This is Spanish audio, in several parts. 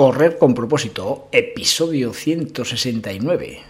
Correr con propósito, episodio 169.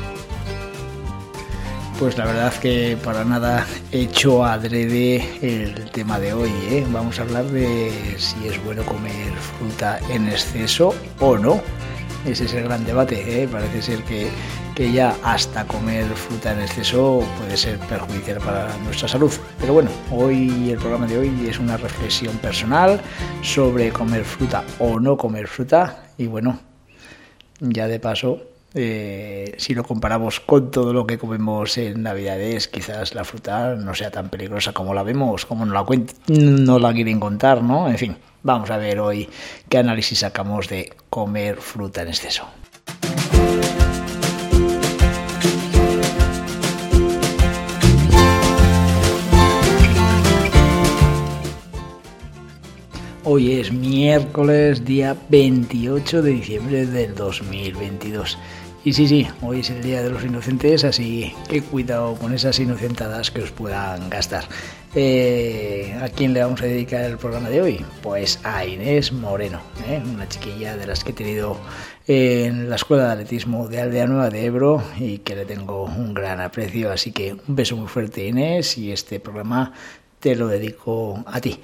Pues la verdad que para nada he hecho adrede el tema de hoy. ¿eh? Vamos a hablar de si es bueno comer fruta en exceso o no. Ese es el gran debate. ¿eh? Parece ser que, que ya hasta comer fruta en exceso puede ser perjudicial para nuestra salud. Pero bueno, hoy el programa de hoy es una reflexión personal sobre comer fruta o no comer fruta. Y bueno, ya de paso eh, si lo comparamos con todo lo que comemos en Navidades, quizás la fruta no sea tan peligrosa como la vemos, como no la, no la quieren contar, ¿no? En fin, vamos a ver hoy qué análisis sacamos de comer fruta en exceso. Hoy es miércoles, día 28 de diciembre del 2022. Y sí, sí, hoy es el Día de los Inocentes, así que cuidado con esas inocentadas que os puedan gastar. Eh, ¿A quién le vamos a dedicar el programa de hoy? Pues a Inés Moreno, ¿eh? una chiquilla de las que he tenido en la Escuela de Atletismo de Aldea Nueva de Ebro y que le tengo un gran aprecio. Así que un beso muy fuerte Inés y este programa te lo dedico a ti.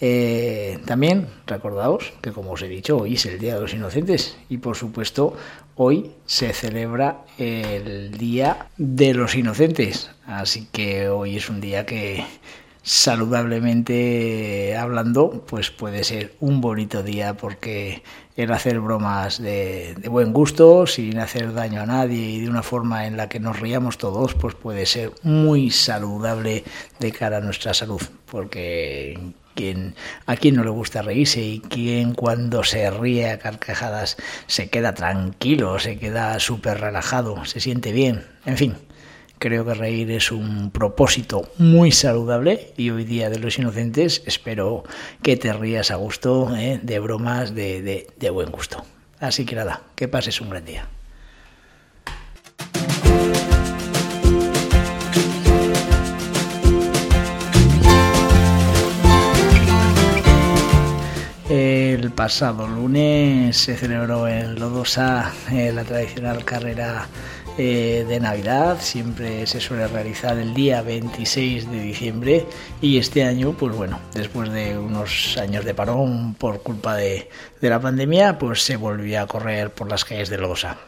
Eh, también recordaos que, como os he dicho, hoy es el Día de los Inocentes y, por supuesto, hoy se celebra el Día de los Inocentes. Así que hoy es un día que, saludablemente hablando, pues puede ser un bonito día porque el hacer bromas de, de, buen gusto, sin hacer daño a nadie y de una forma en la que nos riamos todos, pues puede ser muy saludable de cara a nuestra salud, porque quien, a quien no le gusta reírse y quien cuando se ríe a carcajadas se queda tranquilo, se queda súper relajado, se siente bien, en fin. Creo que reír es un propósito muy saludable y hoy día de los inocentes espero que te rías a gusto ¿eh? de bromas de, de, de buen gusto. Así que nada, que pases un gran día. El pasado lunes se celebró en Lodosa eh, la tradicional carrera eh, de Navidad, siempre se suele realizar el día 26 de diciembre y este año, pues bueno, después de unos años de parón por culpa de, la pandemia, pues se volvió a correr por las calles de Lodosa.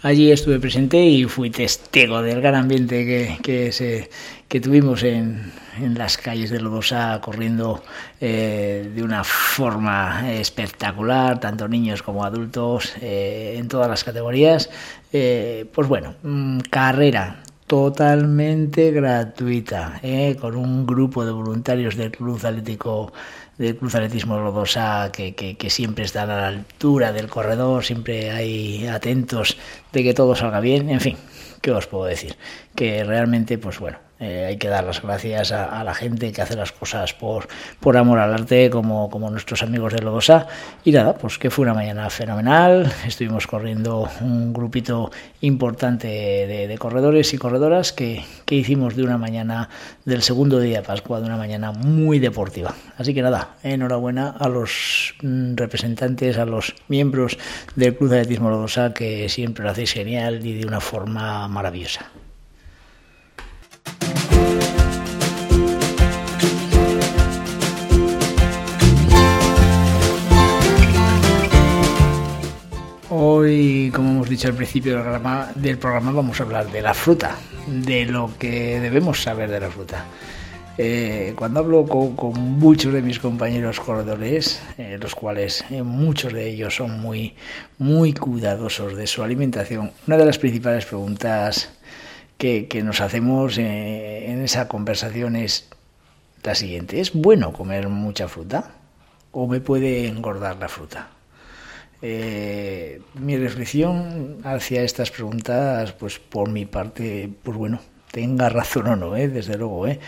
Allí estuve presente y fui testigo del gran ambiente que, se, que tuvimos en, en, las calles de Lodosa corriendo eh, de una forma espectacular, tanto niños como adultos, eh, en todas las categorías. Eh, pues bueno, mmm, carrera totalmente gratuita, ¿eh? con un grupo de voluntarios del Club Atlético del Cruz Atletismo Lodosa que, que, que, siempre están a la altura del corredor, siempre hay atentos de que todo salga bien, en fin, ¿qué os puedo decir? Que realmente, pues bueno, eh, hay que dar las gracias a, la gente que hace las cosas por, por amor al arte, como, como nuestros amigos de Lodosa. Y nada, pues que fue una mañana fenomenal. Estuvimos corriendo un grupito importante de, de corredores y corredoras que, que, hicimos de una mañana del segundo día de Pascua, de una mañana muy deportiva. Así que nada, enhorabuena a los representantes, a los miembros del Club de Atletismo Lodosa, que siempre lo hacéis genial y de una forma maravillosa. Hoy, como hemos dicho al principio del programa, vamos a hablar de la fruta, de lo que debemos saber de la fruta. Eh, cuando hablo con, muchos de mis compañeros corredores, eh, los cuales eh, muchos de ellos son muy, muy cuidadosos de su alimentación, una de las principales preguntas que, nos hacemos eh, en esa conversación es la siguiente. ¿Es bueno comer mucha fruta o me puede engordar la fruta? Eh, mi reflexión hacia estas preguntas, pues por mi parte, pues bueno, tenga razón o no, ¿eh? desde luego, ¿eh?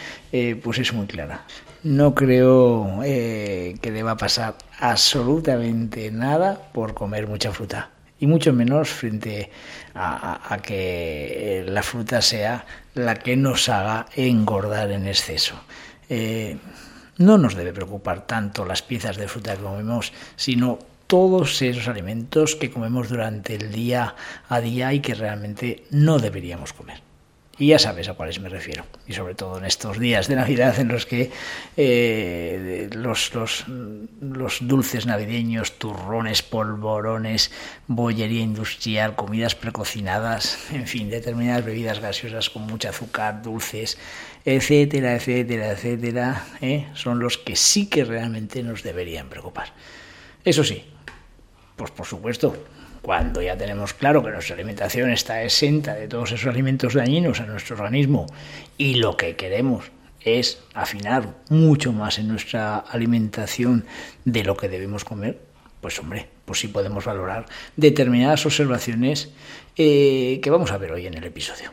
pues es muy clara. No creo que deba pasar absolutamente nada por comer mucha fruta y mucho menos frente a, que la fruta sea la que nos haga engordar en exceso. Eh, no nos debe preocupar tanto las piezas de fruta que comemos, sino todos esos alimentos que comemos durante el día a día y que realmente no deberíamos comer. Y ya sabes a cuáles me refiero. Y sobre todo en estos días de Navidad en los que eh, los, los, dulces navideños, turrones, polvorones, bollería industrial, comidas precocinadas, en fin, determinadas bebidas gaseosas con mucho azúcar, dulces, etcétera, etcétera, etcétera, ¿eh? son los que sí que realmente nos deberían preocupar. Eso sí, pues por supuesto, cuando ya tenemos claro que nuestra alimentación está exenta de todos esos alimentos dañinos a nuestro organismo y lo que queremos es afinar mucho más en nuestra alimentación de lo que debemos comer, pues hombre, pues sí podemos valorar determinadas observaciones eh, que vamos a ver hoy en el episodio.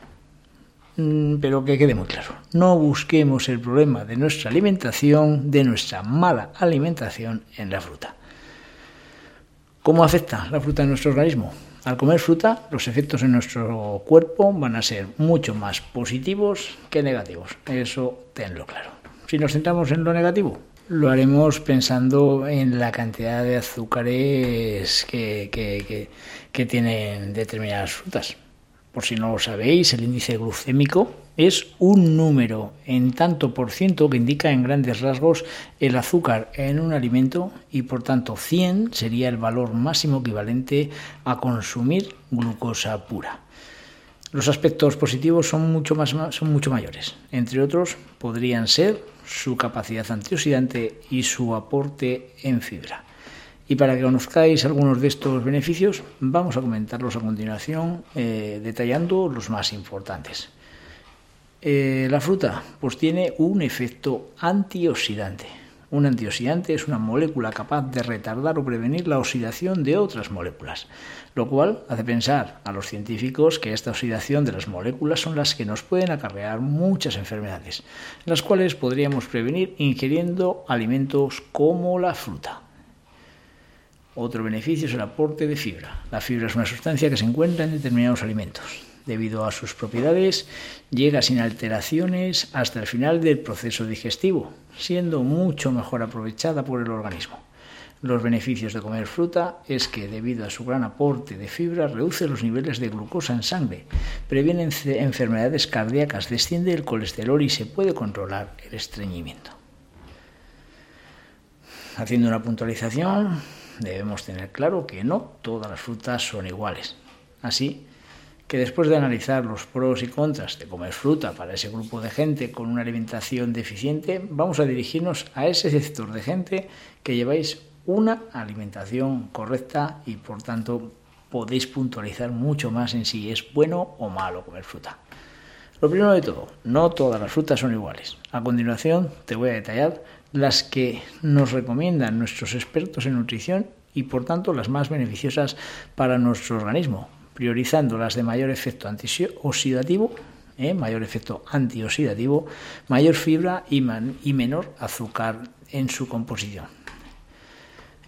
Mm, pero que quede muy claro, no busquemos el problema de nuestra alimentación, de nuestra mala alimentación en la fruta. ¿Cómo afecta la fruta en nuestro organismo? Al comer fruta, los efectos en nuestro cuerpo van a ser mucho más positivos que negativos. Eso tenlo claro. Si nos centramos en lo negativo, lo haremos pensando en la cantidad de azúcares que, que tienen determinadas frutas. Por si no lo sabéis, el índice glucémico es un número en tanto por ciento que indica en grandes rasgos el azúcar en un alimento y por tanto 100 sería el valor máximo equivalente a consumir glucosa pura. Los aspectos positivos son mucho, más, son mucho mayores. Entre otros, podrían ser su capacidad antioxidante y su aporte en fibra. Y para que conozcáis algunos de estos beneficios, vamos a comentarlos a continuación, eh, detallando los más importantes. Eh, la fruta, pues tiene un efecto antioxidante. Un antioxidante es una molécula capaz de retardar o prevenir la oxidación de otras moléculas, lo cual hace pensar a los científicos que esta oxidación de las moléculas son las que nos pueden acarrear muchas enfermedades, las cuales podríamos prevenir ingiriendo alimentos como la fruta. Otro beneficio es el aporte de fibra. La fibra es una sustancia que se encuentra en determinados alimentos. Debido a sus propiedades, llega sin alteraciones hasta el final del proceso digestivo, siendo mucho mejor aprovechada por el organismo. Los beneficios de comer fruta es que, debido a su gran aporte de fibra, reduce los niveles de glucosa en sangre, previene enfermedades cardíacas, desciende el colesterol y se puede controlar el estreñimiento. Haciendo una puntualización, debemos tener claro que no todas las frutas son iguales. Así que después de analizar los pros y contras de comer fruta para ese grupo de gente con una alimentación deficiente, vamos a dirigirnos a ese sector de gente que lleváis una alimentación correcta y por tanto podéis puntualizar mucho más en si es bueno o malo comer fruta. Lo primero de todo, no todas las frutas son iguales. A continuación te voy a detallar las que nos recomiendan nuestros expertos en nutrición y por tanto las más beneficiosas para nuestro organismo, priorizando las de mayor efecto antioxidativo, ¿eh? mayor efecto antioxidativo, mayor fibra y, menor azúcar en su composición.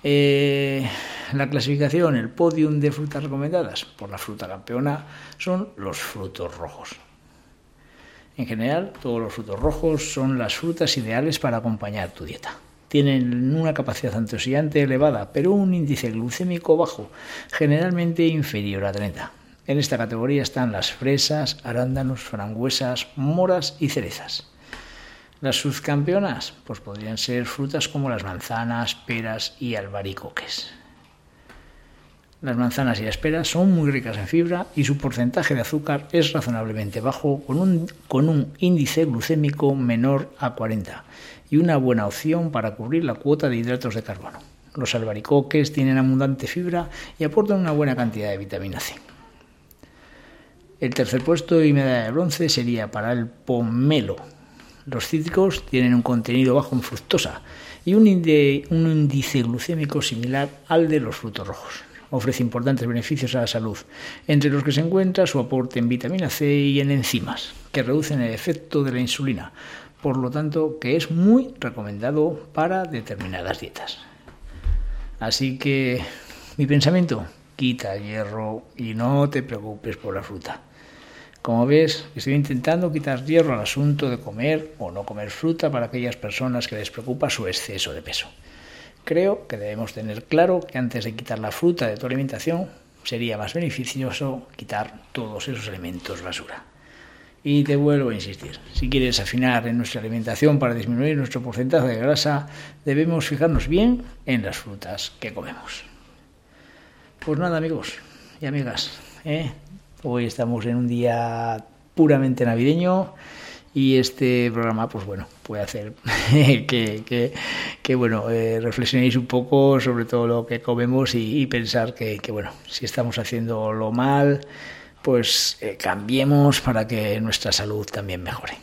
Eh, la clasificación, el podium de frutas recomendadas por la fruta campeona son los frutos rojos. En general, todos los frutos rojos son las frutas ideales para acompañar tu dieta. Tienen una capacidad antioxidante elevada, pero un índice glucémico bajo, generalmente inferior a 30. En esta categoría están las fresas, arándanos, frambuesas, moras y cerezas. Las subcampeonas pues podrían ser frutas como las manzanas, peras y albaricoques. Las manzanas y las peras son muy ricas en fibra y su porcentaje de azúcar es razonablemente bajo, con un, con un índice glucémico menor a 40 y una buena opción para cubrir la cuota de hidratos de carbono. Los albaricoques tienen abundante fibra y aportan una buena cantidad de vitamina C. El tercer puesto y medalla de bronce sería para el pomelo. Los cítricos tienen un contenido bajo en fructosa y un, un índice glucémico similar al de los frutos rojos. Ofrece importantes beneficios a la salud, entre los que se encuentra su aporte en vitamina C y en enzimas, que reducen el efecto de la insulina, por lo tanto que es muy recomendado para determinadas dietas. Así que mi pensamiento, quita hierro y no te preocupes por la fruta. Como ves, estoy intentando quitar hierro al asunto de comer o no comer fruta para aquellas personas que les preocupa su exceso de peso. Creo que debemos tener claro que antes de quitar la fruta de tu alimentación, sería más beneficioso quitar todos esos elementos basura. Y te vuelvo a insistir, si quieres afinar en nuestra alimentación para disminuir nuestro porcentaje de grasa, debemos fijarnos bien en las frutas que comemos. Pues nada amigos y amigas, ¿eh? hoy estamos en un día puramente navideño y este programa pues bueno puede hacer que, que, bueno eh, reflexionéis un poco sobre todo lo que comemos y, pensar que, bueno si estamos haciendo lo mal pues eh, cambiemos para que nuestra salud también mejore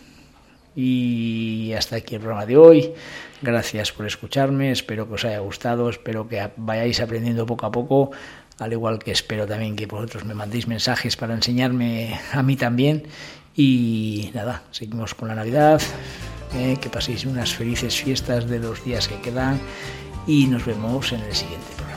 y hasta aquí el programa de hoy. Gracias por escucharme, espero que os haya gustado, espero que vayáis aprendiendo poco a poco al igual que espero también que vosotros me mandéis mensajes para enseñarme a mí también. Y nada, seguimos con la Navidad, eh, que paséis unas felices fiestas de los días que quedan y nos vemos en el siguiente programa.